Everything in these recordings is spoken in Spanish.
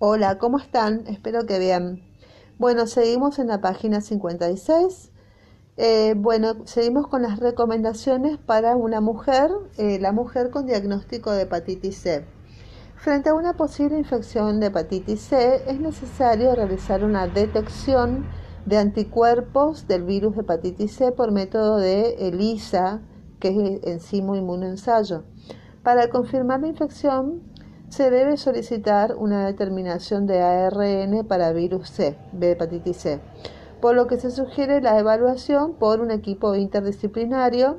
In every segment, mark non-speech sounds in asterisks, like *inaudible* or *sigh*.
Hola, ¿cómo están? Espero que bien. Bueno, seguimos en la página 56. Eh, bueno, seguimos con las recomendaciones para una mujer, eh, la mujer con diagnóstico de hepatitis C. Frente a una posible infección de hepatitis C, es necesario realizar una detección de anticuerpos del virus de hepatitis C por método de ELISA, que es enzimo inmunoensayo. Para confirmar la infección, se debe solicitar una determinación de ARN para virus C, hepatitis C, por lo que se sugiere la evaluación por un equipo interdisciplinario.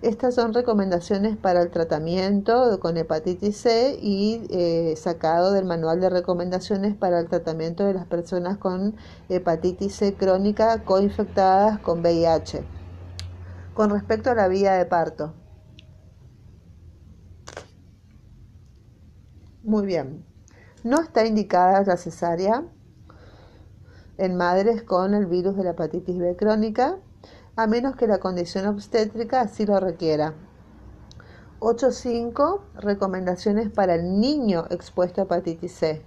Estas son recomendaciones para el tratamiento con hepatitis C y eh, sacado del manual de recomendaciones para el tratamiento de las personas con hepatitis C crónica coinfectadas con VIH. Con respecto a la vía de parto, Muy bien. No está indicada la cesárea en madres con el virus de la hepatitis B crónica, a menos que la condición obstétrica así lo requiera. 8.5. Recomendaciones para el niño expuesto a hepatitis C.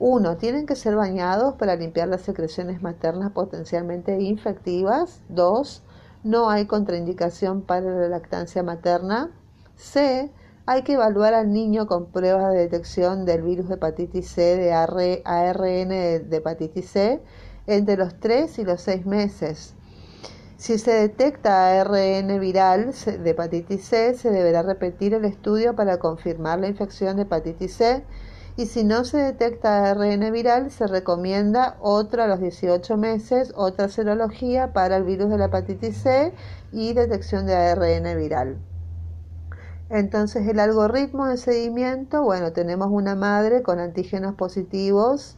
1. Tienen que ser bañados para limpiar las secreciones maternas potencialmente infectivas. 2. No hay contraindicación para la lactancia materna. C hay que evaluar al niño con pruebas de detección del virus de hepatitis C de ARN de hepatitis C entre los 3 y los 6 meses. Si se detecta ARN viral de hepatitis C, se deberá repetir el estudio para confirmar la infección de hepatitis C y si no se detecta ARN viral, se recomienda otra a los 18 meses, otra serología para el virus de la hepatitis C y detección de ARN viral. Entonces el algoritmo de seguimiento, bueno, tenemos una madre con antígenos positivos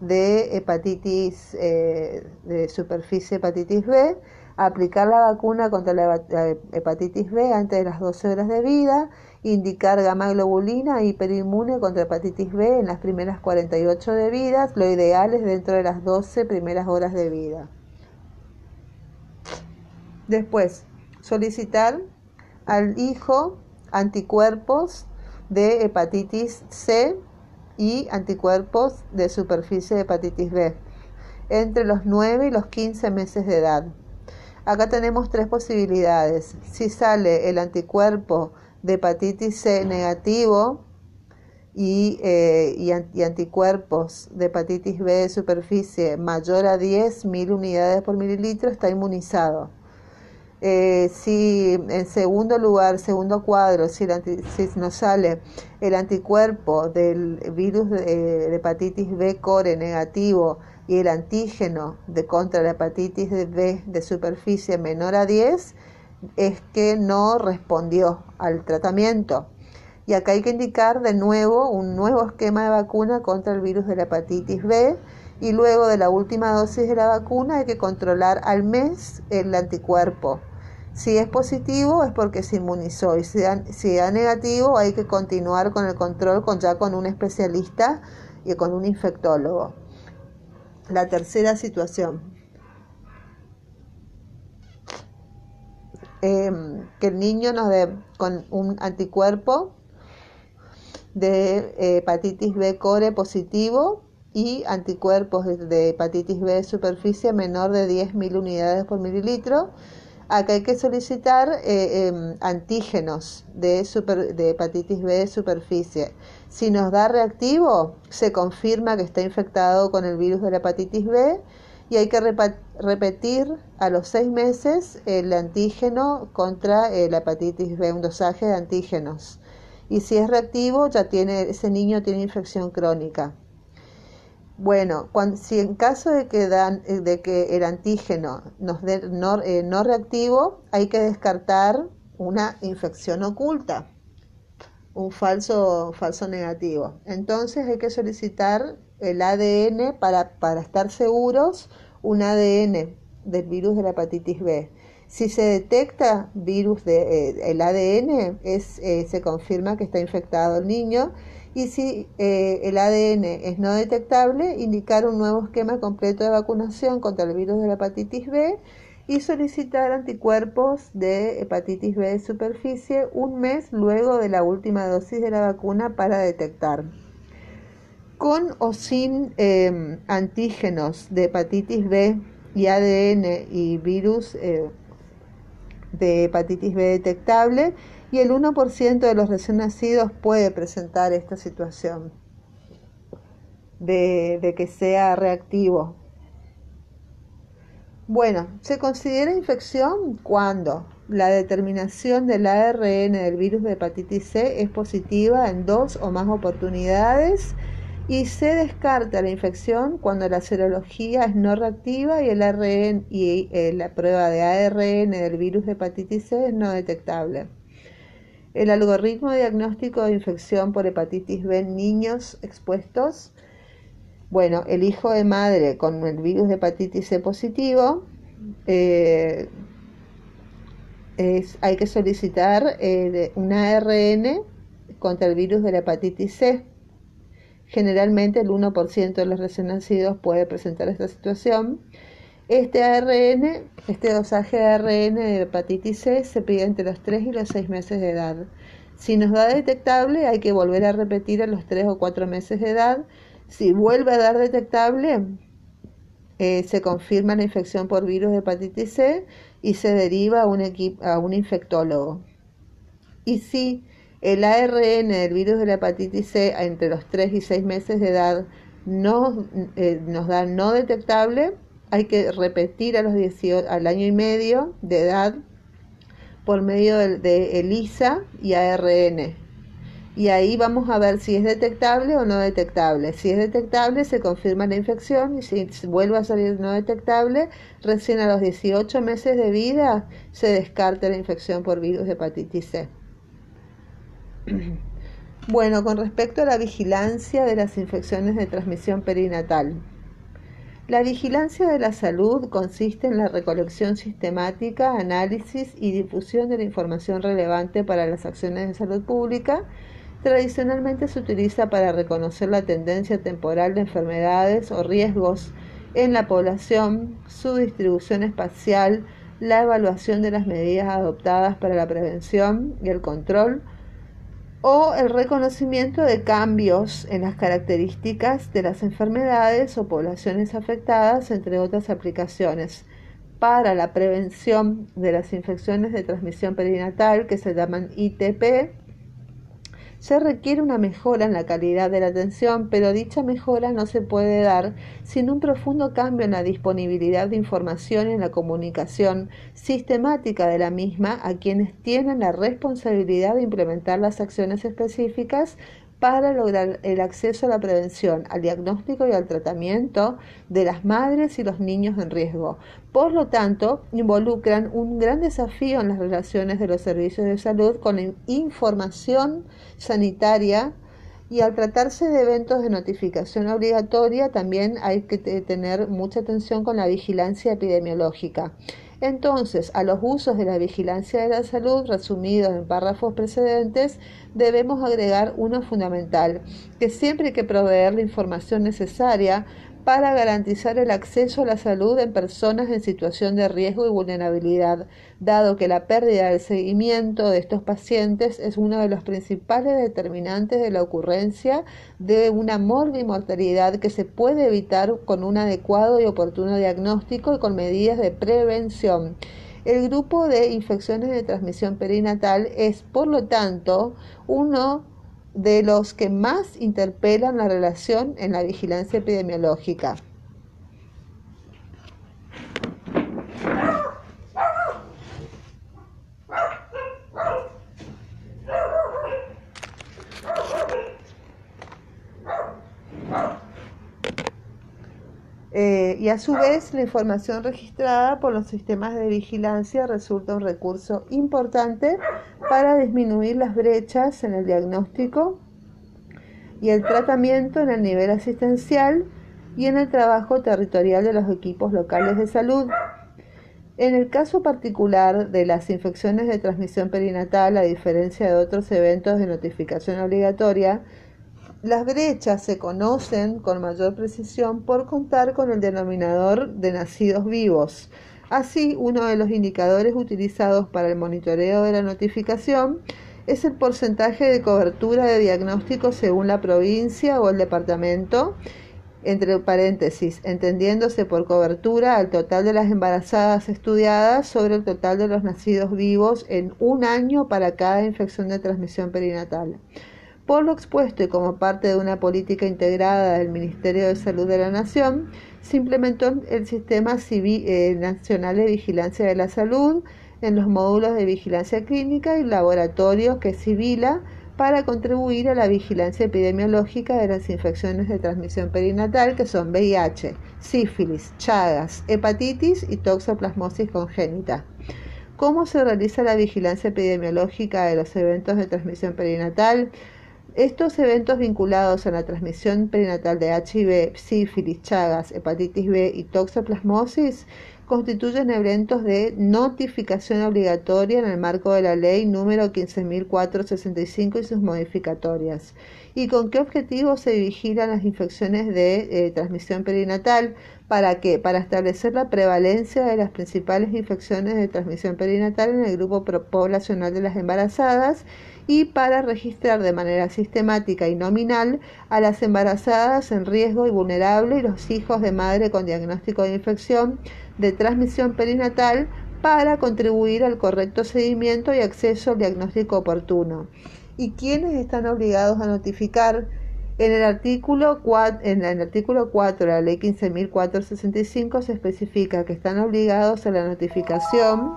de hepatitis, eh, de superficie hepatitis B, aplicar la vacuna contra la hepatitis B antes de las 12 horas de vida, indicar gamma globulina hiperinmune contra hepatitis B en las primeras 48 de vida, lo ideal es dentro de las 12 primeras horas de vida. Después, solicitar al hijo anticuerpos de hepatitis C y anticuerpos de superficie de hepatitis B entre los 9 y los 15 meses de edad. Acá tenemos tres posibilidades. Si sale el anticuerpo de hepatitis C negativo y, eh, y, anticuerpos de hepatitis B de superficie mayor a 10.000 unidades por mililitro, está inmunizado. Eh, si en segundo lugar, segundo cuadro, si, nos sale el anticuerpo del virus de, hepatitis B core negativo y el antígeno de contra la hepatitis B de superficie menor a 10, es que no respondió al tratamiento. Y acá hay que indicar de nuevo un nuevo esquema de vacuna contra el virus de la hepatitis B y luego de la última dosis de la vacuna hay que controlar al mes el anticuerpo. Si es positivo es porque se inmunizó y si da, negativo hay que continuar con el control con, ya con un especialista y con un infectólogo. La tercera situación. Em, que el niño nos dé con un anticuerpo de hepatitis B core positivo y anticuerpos de, hepatitis B de superficie menor de 10.000 unidades por mililitro. Acá hay que solicitar eh, em, antígenos de, de hepatitis B de superficie. Si nos da reactivo, se confirma que está infectado con el virus de la hepatitis B y hay que repetir a los seis meses el antígeno contra eh, la hepatitis B, un dosaje de antígenos. Y si es reactivo, ya tiene, ese niño tiene infección crónica. Bueno, si en caso de que, dan, eh, de que el antígeno nos dé no, eh, no reactivo, hay que descartar una infección oculta, un falso, falso negativo. Entonces hay que solicitar el ADN para, para estar seguros, un ADN del virus de la hepatitis B. Si se detecta virus de, eh, el ADN, es, se confirma que está infectado el niño y si eh, el ADN es no detectable, indicar un nuevo esquema completo de vacunación contra el virus de la hepatitis B y solicitar anticuerpos de hepatitis B de superficie un mes luego de la última dosis de la vacuna para detectar. con o sin em, antígenos de hepatitis B y ADN y virus eh, de hepatitis B detectable y el 1% de los recién nacidos puede presentar esta situación de, que sea reactivo. Bueno, se considera infección cuando la determinación del ARN del virus de hepatitis C es positiva en dos o más oportunidades y se descarta la infección cuando la serología es no reactiva y el ARN y eh, la prueba de ARN del virus de hepatitis C es no detectable. El algoritmo diagnóstico de infección por hepatitis B en niños expuestos. Bueno, el hijo de madre con el virus de hepatitis C positivo, eh, hay que solicitar eh, un ARN contra el virus de la hepatitis C Generalmente el 1% de los recién nacidos puede presentar esta situación. Este ARN, este dosaje de ARN de hepatitis C se pide entre los 3 y los 6 meses de edad. Si nos da detectable, hay que volver a repetir a los 3 o 4 meses de edad. Si vuelve a dar detectable, eh, se confirma la infección por virus de hepatitis C y se deriva a un, a un infectólogo. Y si el ARN del virus de la hepatitis C entre los 3 y 6 meses de edad no, eh, nos da no detectable. Hay que repetir a los 18, al año y medio de edad por medio de, ELISA y ARN. Y ahí vamos a ver si es detectable o no detectable. Si es detectable, se confirma la infección y si vuelve a salir no detectable, recién a los 18 meses de vida se descarta la infección por virus de hepatitis C. *clears throat* Bueno, con respecto a la vigilancia de las infecciones de transmisión perinatal. La vigilancia de la salud consiste en la recolección sistemática, análisis y difusión de la información relevante para las acciones de salud pública. Tradicionalmente se utiliza para reconocer la tendencia temporal de enfermedades o riesgos en la población, su distribución espacial, la evaluación de las medidas adoptadas para la prevención y el control, o el reconocimiento de cambios en las características de las enfermedades o poblaciones afectadas, entre otras aplicaciones, para la prevención de las infecciones de transmisión perinatal que se llaman ITP se requiere una mejora en la calidad de la atención, pero dicha mejora no se puede dar sin un profundo cambio en la disponibilidad de información y en la comunicación sistemática de la misma a quienes tienen la responsabilidad de implementar las acciones específicas para lograr el acceso a la prevención, al diagnóstico y al tratamiento de las madres y los niños en riesgo. Por lo tanto, involucran un gran desafío en las relaciones de los servicios de salud con la información sanitaria y al tratarse de eventos de notificación obligatoria también hay que tener mucha atención con la vigilancia epidemiológica. Entonces, a los usos de la vigilancia de la salud, resumidos en párrafos precedentes, debemos agregar uno fundamental, que siempre hay que proveer la información necesaria para garantizar el acceso a la salud en personas en situación de riesgo y vulnerabilidad, dado que la pérdida del seguimiento de estos pacientes es uno de los principales determinantes de la ocurrencia de una morbimortalidad que se puede evitar con un adecuado y oportuno diagnóstico y con medidas de prevención. El grupo de infecciones de transmisión perinatal es, por lo tanto, uno de los que más interpelan la relación en la vigilancia epidemiológica. Eh, y a su vez la información registrada por los sistemas de vigilancia resulta un recurso importante para disminuir las brechas en el diagnóstico y el tratamiento en el nivel asistencial y en el trabajo territorial de los equipos locales de salud. En el caso particular de las infecciones de transmisión perinatal, a diferencia de otros eventos de notificación obligatoria, las brechas se conocen con mayor precisión por contar con el denominador de nacidos vivos. Así, uno de los indicadores utilizados para el monitoreo de la notificación es el porcentaje de cobertura de diagnóstico según la provincia o el departamento, entre paréntesis, entendiéndose por cobertura al total de las embarazadas estudiadas sobre el total de los nacidos vivos en un año para cada infección de transmisión perinatal. Por lo expuesto y como parte de una política integrada del Ministerio de Salud de la Nación, se implementó el Sistema eh, Nacional de Vigilancia de la Salud en los módulos de vigilancia clínica y laboratorios que civila para contribuir a la vigilancia epidemiológica de las infecciones de transmisión perinatal que son VIH, sífilis, chagas, hepatitis y toxoplasmosis congénita. ¿Cómo se realiza la vigilancia epidemiológica de los eventos de transmisión perinatal? Estos eventos vinculados a la transmisión perinatal de HIV, sífilis, chagas, hepatitis B y toxoplasmosis constituyen eventos de notificación obligatoria en el marco de la ley número 15.465 y sus modificatorias. ¿Y con qué objetivo se vigilan las infecciones de eh, transmisión perinatal? ¿Para qué? Para establecer la prevalencia de las principales infecciones de transmisión perinatal en el grupo poblacional de las embarazadas y para registrar de manera sistemática y nominal a las embarazadas en riesgo y vulnerable y los hijos de madre con diagnóstico de infección de transmisión perinatal para contribuir al correcto seguimiento y acceso al diagnóstico oportuno. ¿Y quiénes están obligados a notificar? En el artículo 4, en el artículo 4 de la ley 15.465 se especifica que están obligados a la notificación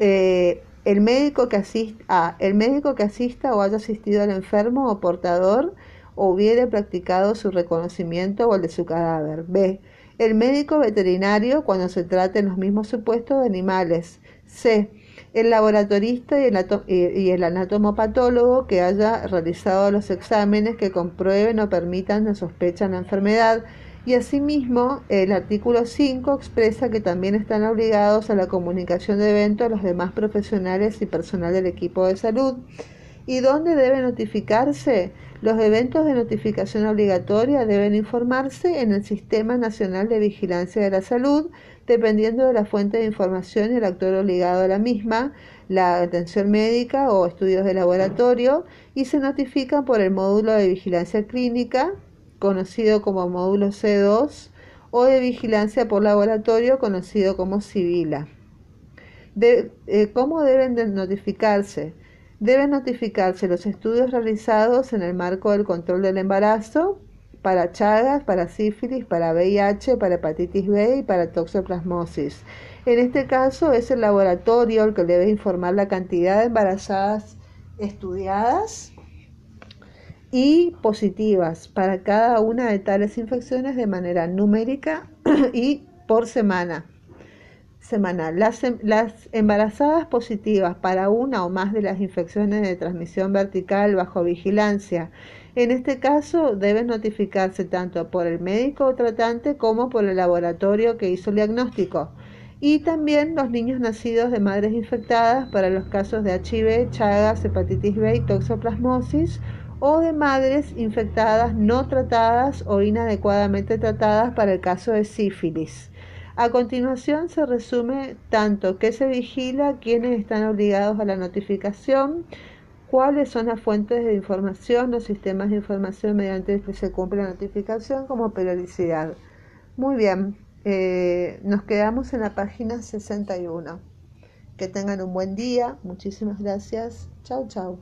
eh, el médico que asista, el médico que asista o haya asistido al enfermo o portador o hubiere practicado su reconocimiento o el de su cadáver. B. El médico veterinario cuando se trate los mismos supuestos de animales. C. El laboratorista y el, y el anatomopatólogo que haya realizado los exámenes que comprueben o permitan la sospecha de la enfermedad y asimismo, el artículo 5 expresa que también están obligados a la comunicación de eventos los demás profesionales y personal del equipo de salud. ¿Y dónde debe notificarse? Los eventos de notificación obligatoria deben informarse en el Sistema Nacional de Vigilancia de la Salud, dependiendo de la fuente de información y el actor obligado a la misma, la atención médica o estudios de laboratorio, y se notifican por el módulo de vigilancia clínica conocido como módulo C2, o de vigilancia por laboratorio, conocido como Civila. De, eh, ¿Cómo deben de notificarse? Deben notificarse los estudios realizados en el marco del control del embarazo para Chagas, para sífilis, para VIH, para hepatitis B y para toxoplasmosis. En este caso es el laboratorio el que debe informar la cantidad de embarazadas estudiadas y positivas para cada una de tales infecciones de manera numérica *clears throat* y por semana. Semanal. Las, em, las, embarazadas positivas para una o más de las infecciones de transmisión vertical bajo vigilancia, en este caso deben notificarse tanto por el médico o tratante como por el laboratorio que hizo el diagnóstico. Y también los niños nacidos de madres infectadas para los casos de HIV, Chagas, hepatitis B y toxoplasmosis o de madres infectadas no tratadas o inadecuadamente tratadas para el caso de sífilis. A continuación se resume tanto qué se vigila, quiénes están obligados a la notificación, cuáles son las fuentes de información, los sistemas de información mediante los que se cumple la notificación, como periodicidad. Muy bien, eh, nos quedamos en la página 61. Que tengan un buen día, muchísimas gracias. Chao, chao.